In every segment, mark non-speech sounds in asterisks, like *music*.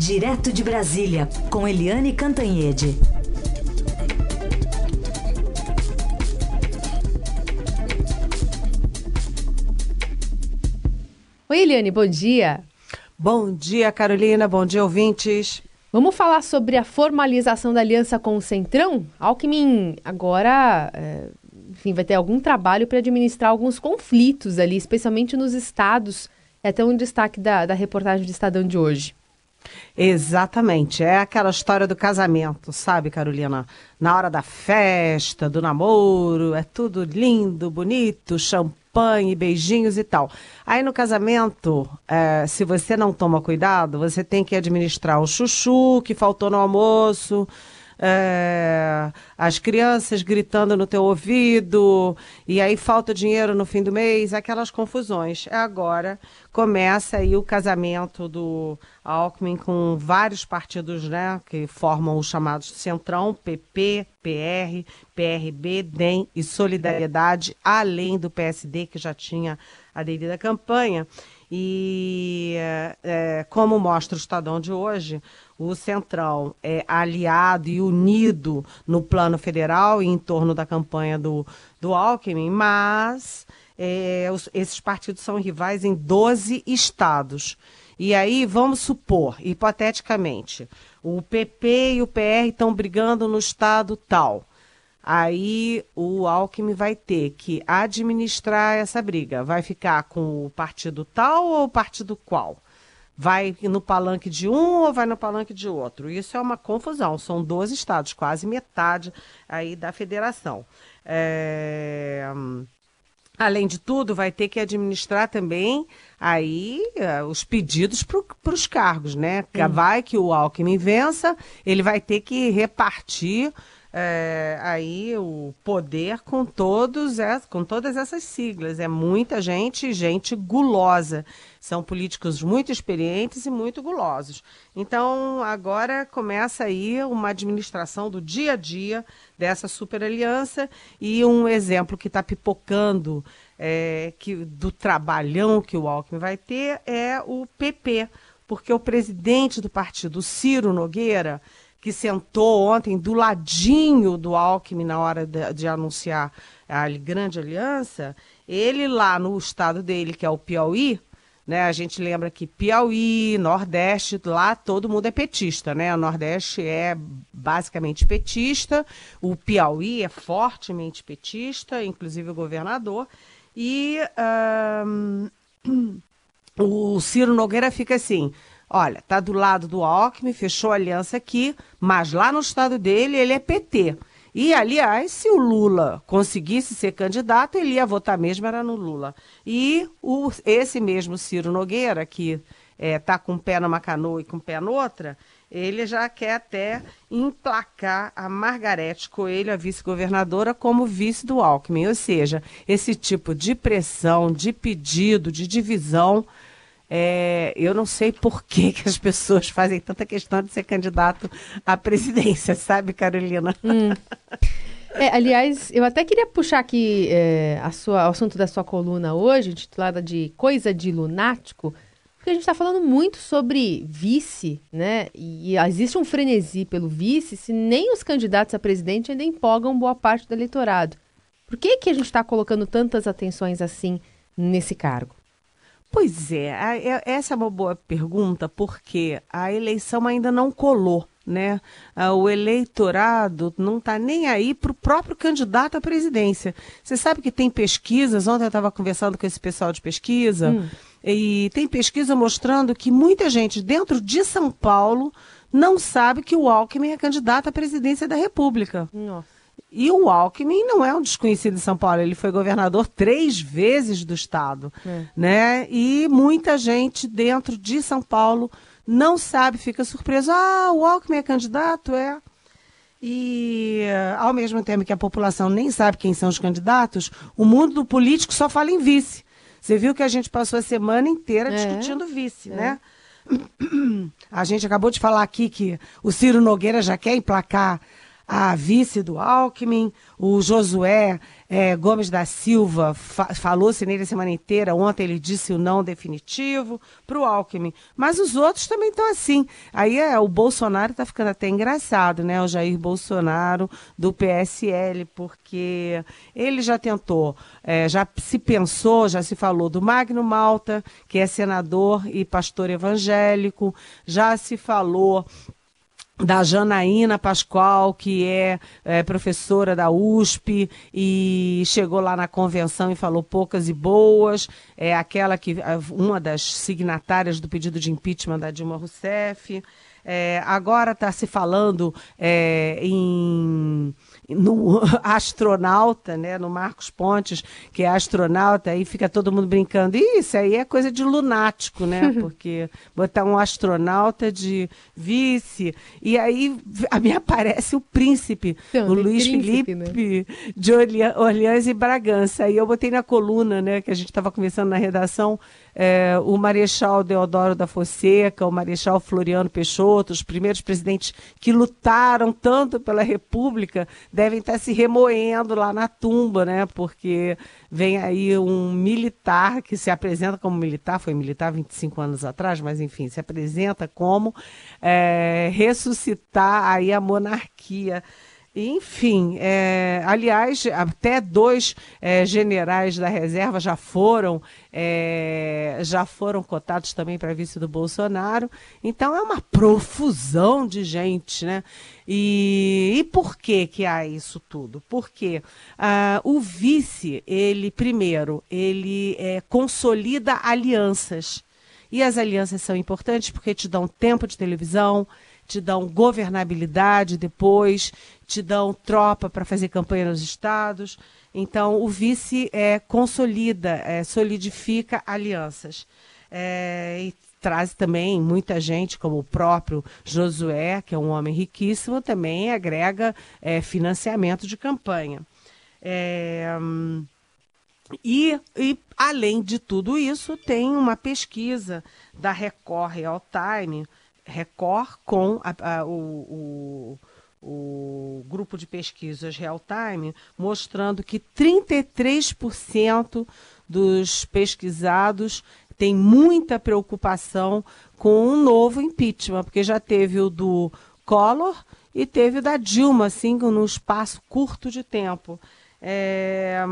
Direto de Brasília, com Eliane Cantanhede. Oi, Eliane, bom dia. Bom dia, Carolina. Bom dia, ouvintes. Vamos falar sobre a formalização da aliança com o Centrão? Alckmin agora, é, enfim, vai ter algum trabalho para administrar alguns conflitos ali, especialmente nos estados. É até um destaque da, da reportagem do Estadão de hoje. Exatamente, é aquela história do casamento, sabe, Carolina? Na hora da festa, do namoro, é tudo lindo, bonito, champanhe, beijinhos e tal. Aí no casamento, é, se você não toma cuidado, você tem que administrar o chuchu que faltou no almoço, é, as crianças gritando no teu ouvido, e aí falta dinheiro no fim do mês, aquelas confusões. É agora começa aí o casamento do Alckmin com vários partidos, né, que formam os chamados Centrão, PP, PR, PRB, DEM e Solidariedade, além do PSD que já tinha aderido à campanha. E é, como mostra o Estadão de hoje, o Centrão é aliado e unido no plano federal e em torno da campanha do, do Alckmin, mas é, os, esses partidos são rivais em 12 estados. E aí, vamos supor, hipoteticamente, o PP e o PR estão brigando no estado tal. Aí o Alckmin vai ter que administrar essa briga. Vai ficar com o partido tal ou o partido qual? Vai no palanque de um ou vai no palanque de outro? Isso é uma confusão. São 12 estados, quase metade aí da federação. É... Além de tudo, vai ter que administrar também aí uh, os pedidos para os cargos, né? Hum. Vai que o Alckmin vença, ele vai ter que repartir é, aí o poder com todos com todas essas siglas. É muita gente, gente gulosa. São políticos muito experientes e muito gulosos. Então agora começa aí uma administração do dia a dia dessa super aliança e um exemplo que está pipocando é, que, do trabalhão que o Alckmin vai ter é o PP, porque o presidente do partido, Ciro Nogueira, que sentou ontem do ladinho do Alckmin na hora de, de, anunciar a grande aliança, ele lá no estado dele, que é o Piauí, né? A gente lembra que Piauí, Nordeste, lá todo mundo é petista, né? O Nordeste é basicamente petista, o Piauí é fortemente petista, inclusive o governador, e um, *clears throat* o Ciro Nogueira fica assim, Olha, tá do lado do Alckmin, fechou aliança aqui, mas lá no estado dele ele é PT. E, aliás, se o Lula conseguisse ser candidato, ele ia votar mesmo, era no Lula. E o, esse mesmo Ciro Nogueira, que está é, tá com um pé numa canoa e com um pé noutra, ele já quer até emplacar a Margarete Coelho, a vice-governadora, como vice do Alckmin. Ou seja, esse tipo de pressão, de pedido, de divisão é, eu não sei por que, que as pessoas fazem tanta questão de ser candidato à presidência, *laughs* sabe, Carolina? Hum. É, aliás, eu até queria puxar aqui é, a sua, o assunto da sua coluna hoje, titulada de Coisa de Lunático, porque a gente está falando muito sobre vice, né? E existe um frenesi pelo vice, se nem os candidatos a presidente ainda empolgam boa parte do eleitorado. Por que, que a gente está colocando tantas atenções assim nesse cargo? Pois é, é, essa é uma boa pergunta, porque a eleição ainda não colou. Né? Ah, o eleitorado não está nem aí para o próprio candidato à presidência. Você sabe que tem pesquisas, ontem eu estava conversando com esse pessoal de pesquisa, hum. e tem pesquisa mostrando que muita gente dentro de São Paulo não sabe que o Alckmin é candidato à presidência da República. Nossa. E o Alckmin não é um desconhecido de São Paulo, ele foi governador três vezes do estado, é. né? E muita gente dentro de São Paulo não sabe, fica surpreso. Ah, o Alckmin é candidato, é. E ao mesmo tempo que a população nem sabe quem são os candidatos, o mundo do político só fala em vice. Você viu que a gente passou a semana inteira é. discutindo vice, é. né? *clears throat* A gente acabou de falar aqui que o Ciro Nogueira já quer emplacar a vice do Alckmin, o Josué é, Gomes da Silva fa falou-se nele a semana inteira, ontem ele disse o não definitivo para o Alckmin. Mas os outros também estão assim. Aí é, o Bolsonaro está ficando até engraçado, né? O Jair Bolsonaro do PSL, porque ele já tentou, é, já se pensou, já se falou do Magno Malta, que é senador e pastor evangélico, já se falou da Janaína Pascoal, que é, é, professora da USP e chegou lá na convenção e falou poucas e boas, é aquela que uma das signatárias do pedido de impeachment da Dilma Rousseff. É, agora está se falando é, em no *laughs* astronauta, né, no Marcos Pontes, que é astronauta, aí fica todo mundo brincando. Isso aí é coisa de lunático, né? *laughs* Porque botar um astronauta de vice. E aí a mim *laughs* aparece o príncipe, o Luiz príncipe, Felipe né? de Orleans e Bragança. Aí eu botei na coluna, né, que a gente estava conversando na redação, é, o Marechal Deodoro da Fonseca, o Marechal Floriano Peixoto, os primeiros presidentes que lutaram tanto pela República, devem estar se remoendo lá na tumba, né? Porque vem aí um militar que se apresenta como militar, foi militar 25 anos atrás, mas enfim, se apresenta como é, ressuscitar aí a monarquia. Enfim, é, aliás, até dois é, generais da reserva já foram é, já foram cotados também para vice do Bolsonaro. Então é uma profusão de gente, né? E, e por que que há isso tudo? Porque ah, o vice, ele primeiro, ele é, consolida alianças. E as alianças são importantes porque te dão tempo de televisão, te dão governabilidade depois, te dão tropa para fazer campanha nos estados. Então, o vice é, consolida, é, solidifica alianças. É, e traz também muita gente, como o próprio Josué, que é um homem riquíssimo, também agrega é, financiamento de campanha. É, e, e, além de tudo isso, tem uma pesquisa da Record Real Time, Record com a, a, o, o, o, grupo de pesquisas Real Time, mostrando que 33% dos pesquisados têm muita preocupação com um novo impeachment, porque já teve o do Collor e teve o da Dilma, assim, num espaço curto de tempo. É,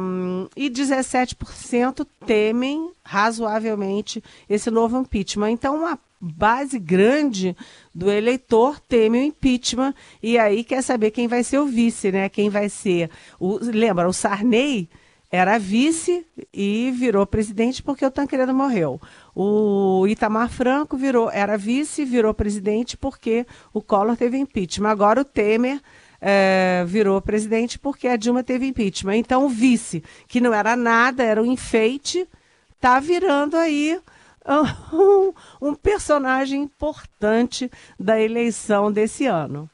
e 17% temem razoavelmente esse novo impeachment. Então, uma base grande do eleitor teme o impeachment e aí quer saber quem vai ser o vice, né? Quem vai ser. O, lembra, o Sarney era vice e virou presidente porque o Tancredo morreu. O Itamar Franco virou, era vice e virou presidente porque o Collor teve impeachment. Agora o Temer é, virou presidente porque a Dilma teve impeachment. Então o vice, que não era nada, era um enfeite, está virando aí *laughs* um, um personagem importante da eleição desse ano.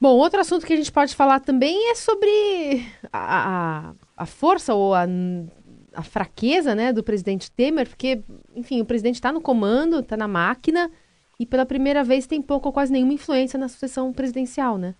Bom, outro assunto que a gente pode falar também é sobre a, a, a força ou a, a fraqueza né, do presidente Temer, porque, enfim, o presidente está no comando, está na máquina e pela primeira vez tem pouco ou quase nenhuma influência na sucessão presidencial, né?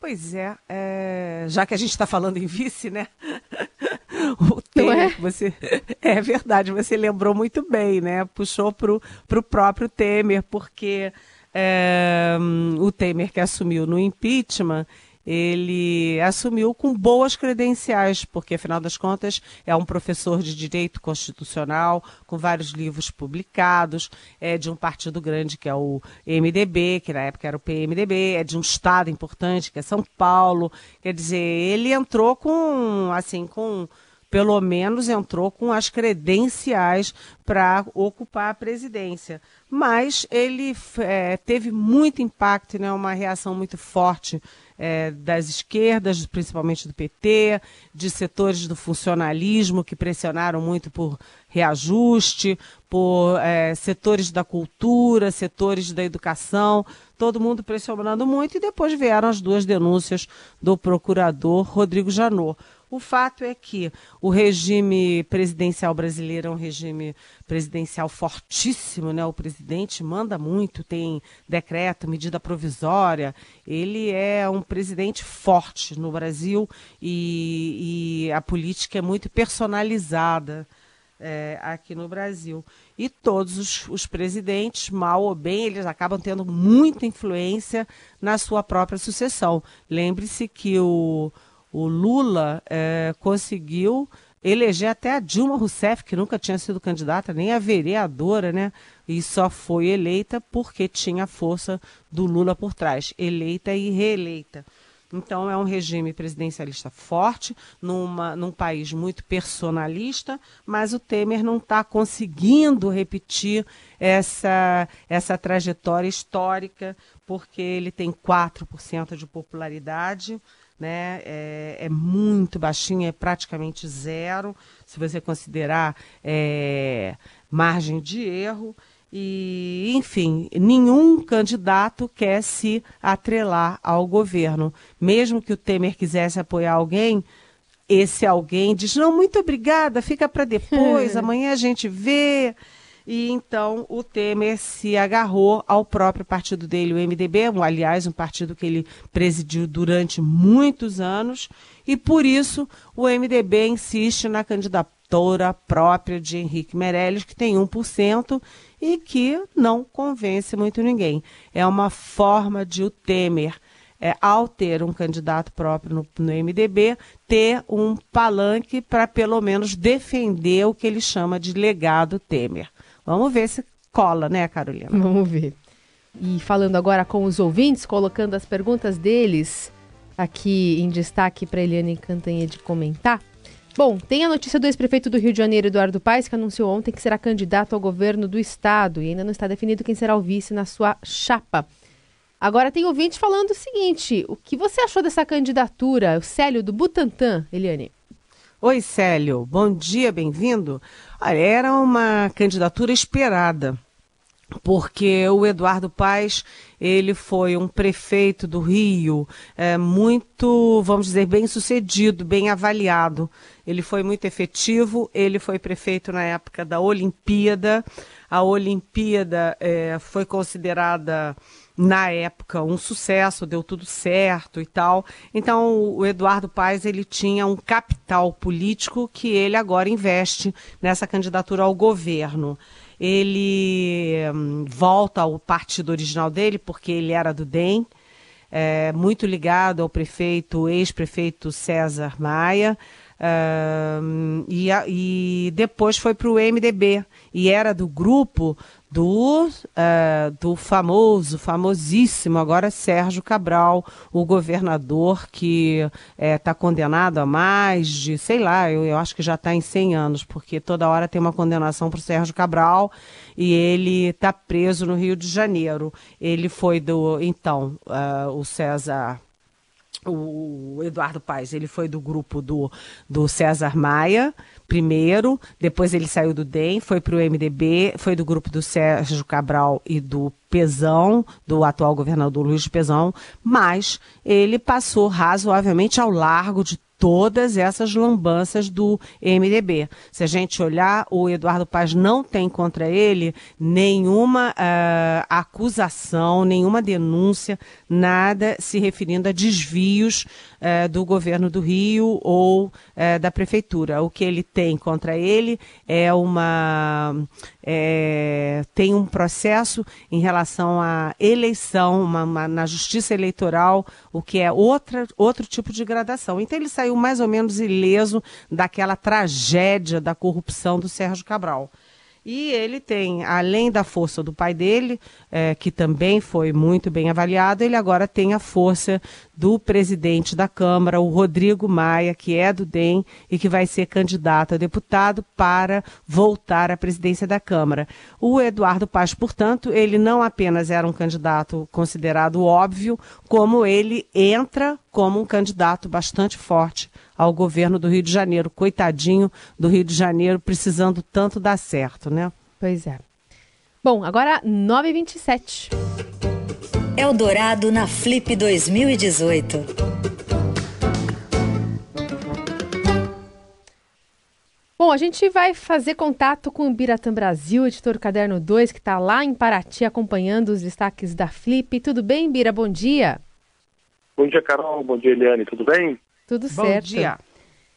Pois é, é já que a gente está falando em vice, né? *laughs* o Temer, é? você *laughs* é verdade, você lembrou muito bem, né? Puxou para o próprio Temer, porque é, o Temer que assumiu no impeachment, ele assumiu com boas credenciais, porque afinal das contas é um professor de direito constitucional, com vários livros publicados, é de um partido grande que é o MDB, que na época era o PMDB, é de um estado importante que é São Paulo. Quer dizer, ele entrou com assim com pelo menos entrou com as credenciais para ocupar a presidência. Mas ele é, teve muito impacto, né, uma reação muito forte é, das esquerdas, principalmente do PT, de setores do funcionalismo que pressionaram muito por reajuste, por é, setores da cultura, setores da educação, todo mundo pressionando muito, e depois vieram as duas denúncias do procurador Rodrigo Janot. O fato é que o regime presidencial brasileiro é um regime presidencial fortíssimo, né? O presidente manda muito, tem decreto, medida provisória. Ele é um presidente forte no Brasil e, e a política é muito personalizada é, aqui no Brasil. E todos os, os, presidentes, mal ou bem, eles acabam tendo muita influência na sua própria sucessão. Lembre-se que o, o Lula é, conseguiu eleger até a Dilma Rousseff, que nunca tinha sido candidata, nem a vereadora, né? E só foi eleita porque tinha a força do Lula por trás, eleita e reeleita. Então, é um regime presidencialista forte, numa, num país muito personalista, mas o Temer não está conseguindo repetir essa, essa trajetória histórica, porque ele tem 4% de popularidade, né? É, é, muito baixinho, é praticamente zero, se você considerar é, margem de erro. E, enfim, nenhum candidato quer se atrelar ao governo. Mesmo que o Temer quisesse apoiar alguém, esse alguém diz: não, muito obrigada, fica para depois, *laughs* amanhã a gente vê. E então o Temer se agarrou ao próprio partido dele, o MDB, aliás, um partido que ele presidiu durante muitos anos, e por isso o MDB insiste na candidatura própria de Henrique Meirelles, que tem 1%, e que não convence muito ninguém. É uma forma de o Temer, é, ao ter um candidato próprio no, no MDB, ter um palanque para pelo menos defender o que ele chama de legado Temer. Vamos ver se cola, né, Carolina? Vamos ver. E falando agora com os ouvintes, colocando as perguntas deles aqui em destaque para Eliane Cantanhede comentar. Bom, tem a notícia do ex-prefeito do Rio de Janeiro, Eduardo Paes, que anunciou ontem que será candidato ao governo do estado e ainda não está definido quem será o vice na sua chapa. Agora tem ouvinte falando o seguinte: o que você achou dessa candidatura? O Célio do Butantan, Eliane. Oi, Célio. Bom dia, bem-vindo. Era uma candidatura esperada porque o Eduardo Paes ele foi um prefeito do Rio é, muito, vamos dizer, bem sucedido, bem avaliado. Ele foi muito efetivo. Ele foi prefeito na época da Olimpíada. A Olimpíada é, foi considerada na época um sucesso, deu tudo certo e tal. Então o Eduardo Paes ele tinha um capital político que ele agora investe nessa candidatura ao governo ele hum, volta ao partido original dele, porque ele era do DEM, é, muito ligado ao prefeito, ex-prefeito César Maia, uh, e, e depois foi para o MDB, e era do grupo do, uh, do famoso, famosíssimo agora Sérgio Cabral, o governador que está eh, condenado a mais de, sei lá, eu, eu acho que já está em 100 anos, porque toda hora tem uma condenação para o Sérgio Cabral e ele está preso no Rio de Janeiro. Ele foi do, então, uh, o César o Eduardo Paes, ele foi do grupo do, do César Maia, primeiro, depois ele saiu do DEM, foi para o MDB, foi do grupo do Sérgio Cabral e do Pezão, do atual governador Luiz Pezão, mas ele passou razoavelmente ao largo de todas essas lambanças do MDB. Se a gente olhar, o Eduardo Paz não tem contra ele nenhuma uh, acusação, nenhuma denúncia, nada se referindo a desvios uh, do governo do Rio ou uh, da prefeitura. O que ele tem contra ele é uma é, tem um processo em relação à eleição, uma, uma, na justiça eleitoral, o que é outra, outro tipo de gradação. Então ele saiu mais ou menos ileso daquela tragédia da corrupção do Sérgio Cabral. E ele tem, além da força do pai dele, é, que também foi muito bem avaliado, ele agora tem a força do presidente da Câmara, o Rodrigo Maia, que é do DEM e que vai ser candidato a deputado para voltar à presidência da Câmara. O Eduardo Paz, portanto, ele não apenas era um candidato considerado óbvio, como ele entra como um candidato bastante forte ao governo do Rio de Janeiro. Coitadinho do Rio de Janeiro, precisando tanto dar certo, né? Pois é. Bom, agora 9h27. Eldorado na Flip 2018. Bom, a gente vai fazer contato com o Biratã Brasil, editor do Caderno 2, que está lá em Paraty acompanhando os destaques da Flip. Tudo bem, Bira? Bom dia. Bom dia, Carol. Bom dia, Eliane. Tudo bem? Tudo Bom certo. dia.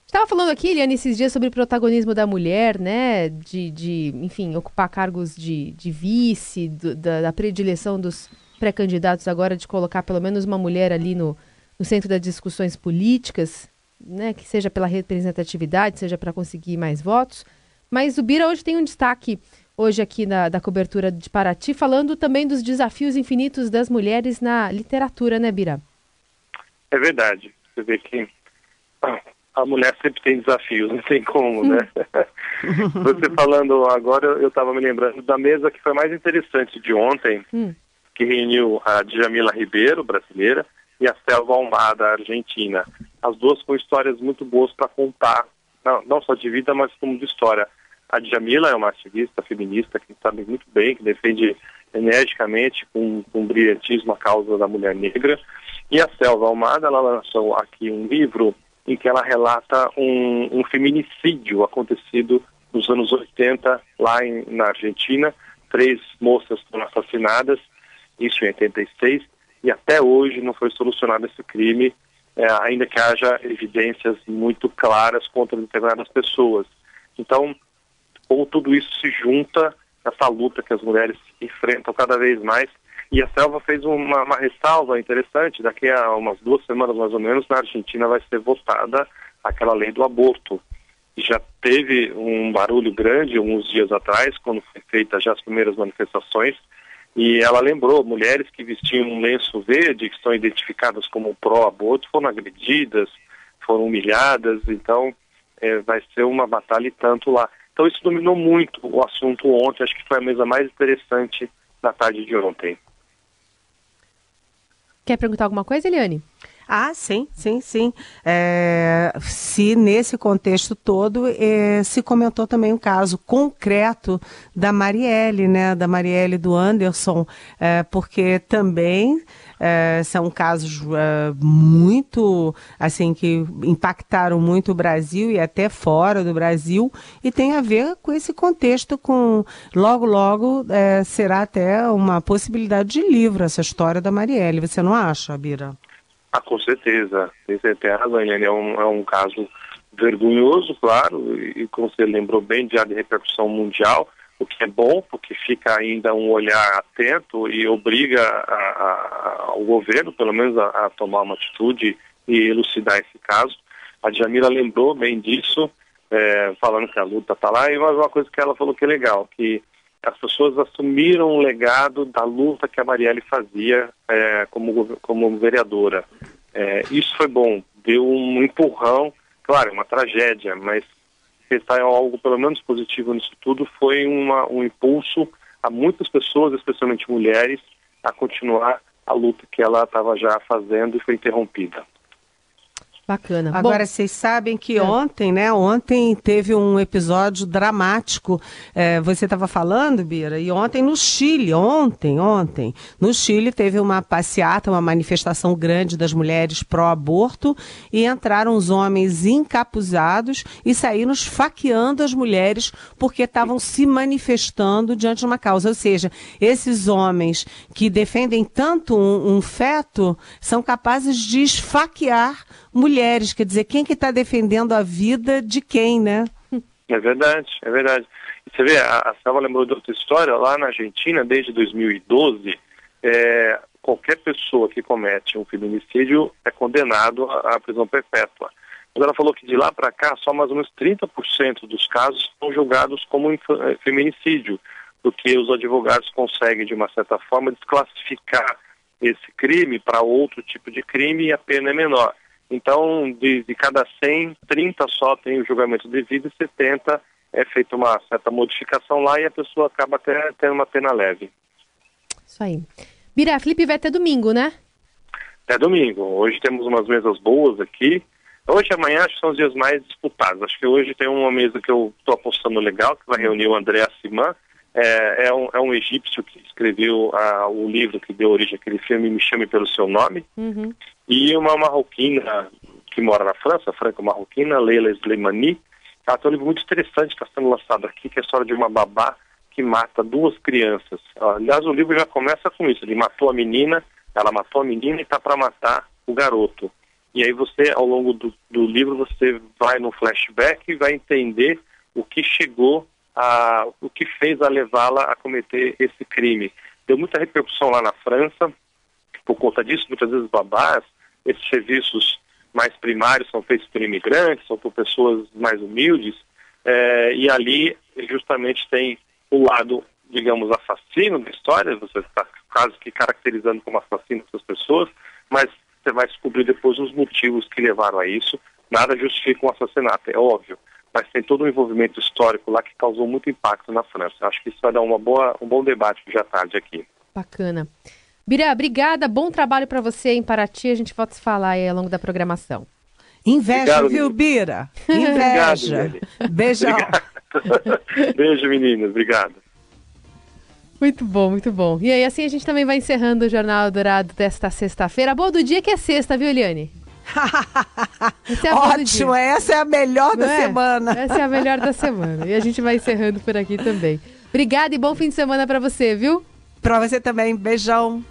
Estava falando aqui, Eliane, esses dias sobre o protagonismo da mulher, né? De, de enfim, ocupar cargos de, de vice, do, da, da predileção dos pré-candidatos agora de colocar pelo menos uma mulher ali no, no centro das discussões políticas, né? Que seja pela representatividade, seja para conseguir mais votos. Mas o Bira hoje tem um destaque, hoje aqui na, da cobertura de Paraty, falando também dos desafios infinitos das mulheres na literatura, né, Bira? É verdade. Você vê que a mulher sempre tem desafios, não tem como, né? *laughs* Você falando agora, eu estava me lembrando da mesa que foi mais interessante de ontem, Hum. Que reuniu a Djamila Ribeiro, brasileira, e a Selva Almada, argentina. As duas com histórias muito boas para contar, não, não só de vida, mas como de história. A Djamila é uma ativista feminista que sabe muito bem, que defende energicamente, com, com brilhantismo, a causa da mulher negra. E a Selva Almada, ela lançou aqui um livro em que ela relata um, um feminicídio acontecido nos anos 80, lá em, na Argentina. Três moças foram assassinadas, isso em 86, e até hoje não foi solucionado esse crime, eh, ainda que haja evidências muito claras contra determinadas pessoas. Então, como tudo isso se junta nessa luta que as mulheres enfrentam cada vez mais. E a Selva fez uma, uma ressalva interessante, daqui a umas duas semanas mais ou menos, na Argentina vai ser votada aquela lei do aborto. Já teve um barulho grande uns dias atrás, quando foi feita já as primeiras manifestações, e ela lembrou mulheres que vestiam um lenço verde, que são identificadas como pró-aborto, foram agredidas, foram humilhadas, então eh, vai ser uma batalha e tanto lá. Então isso dominou muito o assunto ontem, acho que foi a mesa mais interessante da tarde de ontem. Quer perguntar alguma coisa, Eliane? Ah, sim, sim, sim. É, se nesse contexto todo é, se comentou também um caso concreto da Marielle, né? Da Marielle do Anderson, é, porque também é, são casos é, muito, assim, que impactaram muito o Brasil e até fora do Brasil, e tem a ver com esse contexto, com logo, logo é, será até uma possibilidade de livro essa história da Marielle. Você não acha, Bira? Ah, com certeza. Tem certeza. É um, é um caso vergonhoso, claro, e, e como você lembrou bem, de repercussão mundial, o que é bom, porque fica ainda um olhar atento e obriga a, a, o governo, pelo menos, a, a, tomar uma atitude e elucidar esse caso. A Djamila lembrou bem disso, é, falando que a luta está lá, e mais uma coisa que ela falou que é legal, que as pessoas assumiram o legado da luta que a Marielle fazia é, como, como vereadora. É, isso foi bom, deu um empurrão, claro, uma tragédia, mas pensar algo pelo menos positivo nisso tudo foi uma, um impulso a muitas pessoas, especialmente mulheres, a continuar a luta que ela estava já fazendo e foi interrompida. Bacana. Agora, Bom, vocês sabem que É. ontem, né? Ontem teve um episódio dramático. é, você estava falando, Bira, e ontem no Chile, ontem, ontem, no Chile teve uma passeata, uma manifestação grande das mulheres pró-aborto e entraram os homens encapuzados e saíram esfaqueando as mulheres porque estavam se manifestando diante de uma causa. Ou seja, esses homens que defendem tanto um, um feto são capazes de esfaquear mulheres. Quer dizer, quem que está defendendo a vida de quem, né? É verdade, é verdade. Você vê, a, a lembrou de outra história, lá na Argentina, desde 2012, é, qualquer pessoa que comete um feminicídio é condenado à, à prisão perpétua. Mas ela falou que de lá para cá, só mais ou menos 30% dos casos são julgados como eh, feminicídio, porque os advogados conseguem, de uma certa forma, desclassificar esse crime para outro tipo de crime e a pena é menor. Então, de, de cada 100, 30 só tem o julgamento devido e 70 é feita uma certa modificação lá e a pessoa acaba até tendo uma pena leve. isso aí. Bira, a Flip vai até domingo, né? É domingo. Hoje temos umas mesas boas aqui. Hoje e amanhã acho que são os dias mais disputados. Acho que hoje tem uma mesa que eu estou apostando legal, que vai reunir o André Assiman. É, é, um, é um egípcio que escreveu ah, o livro que deu origem àquele filme Me Chame Pelo Seu Nome. Uhum. E uma marroquina que mora na França, franco-marroquina, Leila Slimani. Ela tem um livro muito interessante que está sendo lançado aqui, que é a história de uma babá que mata duas crianças. Aliás, o livro já começa com isso. Ele matou a menina, ela matou a menina e está para matar o garoto. E aí você, ao longo do, do livro, você vai no flashback e vai entender o que chegou a, o que fez a levá-la a cometer esse crime. Deu muita repercussão lá na França, por conta disso, muitas vezes babás, esses serviços mais primários são feitos por imigrantes, são por pessoas mais humildes, é, e ali justamente tem o lado, digamos, assassino da história, você está quase que caracterizando como assassino essas pessoas, mas você vai descobrir depois os motivos que levaram a isso. Nada justifica um assassinato, é óbvio, mas tem todo um envolvimento histórico lá que causou muito impacto na França. Acho que isso vai dar uma boa, um bom debate à tarde aqui. Bacana. Bira, obrigada, bom trabalho para você em Paraty. A gente volta a se falar aí ao longo da programação. Inveja, Obrigado, viu, Bira? *laughs* Inveja. Obrigado, Beijão. *laughs* Beijo, meninas. Obrigado. Muito bom, muito bom. E aí, assim a gente também vai encerrando o Jornal Dourado desta sexta-feira. Boa do dia que é sexta, viu, Eliane? *laughs* é Ótimo, essa é a melhor Não da é? semana. Essa é a melhor da semana. E a gente vai encerrando por aqui também. Obrigada e bom fim de semana para você, viu? Para você também. Beijão.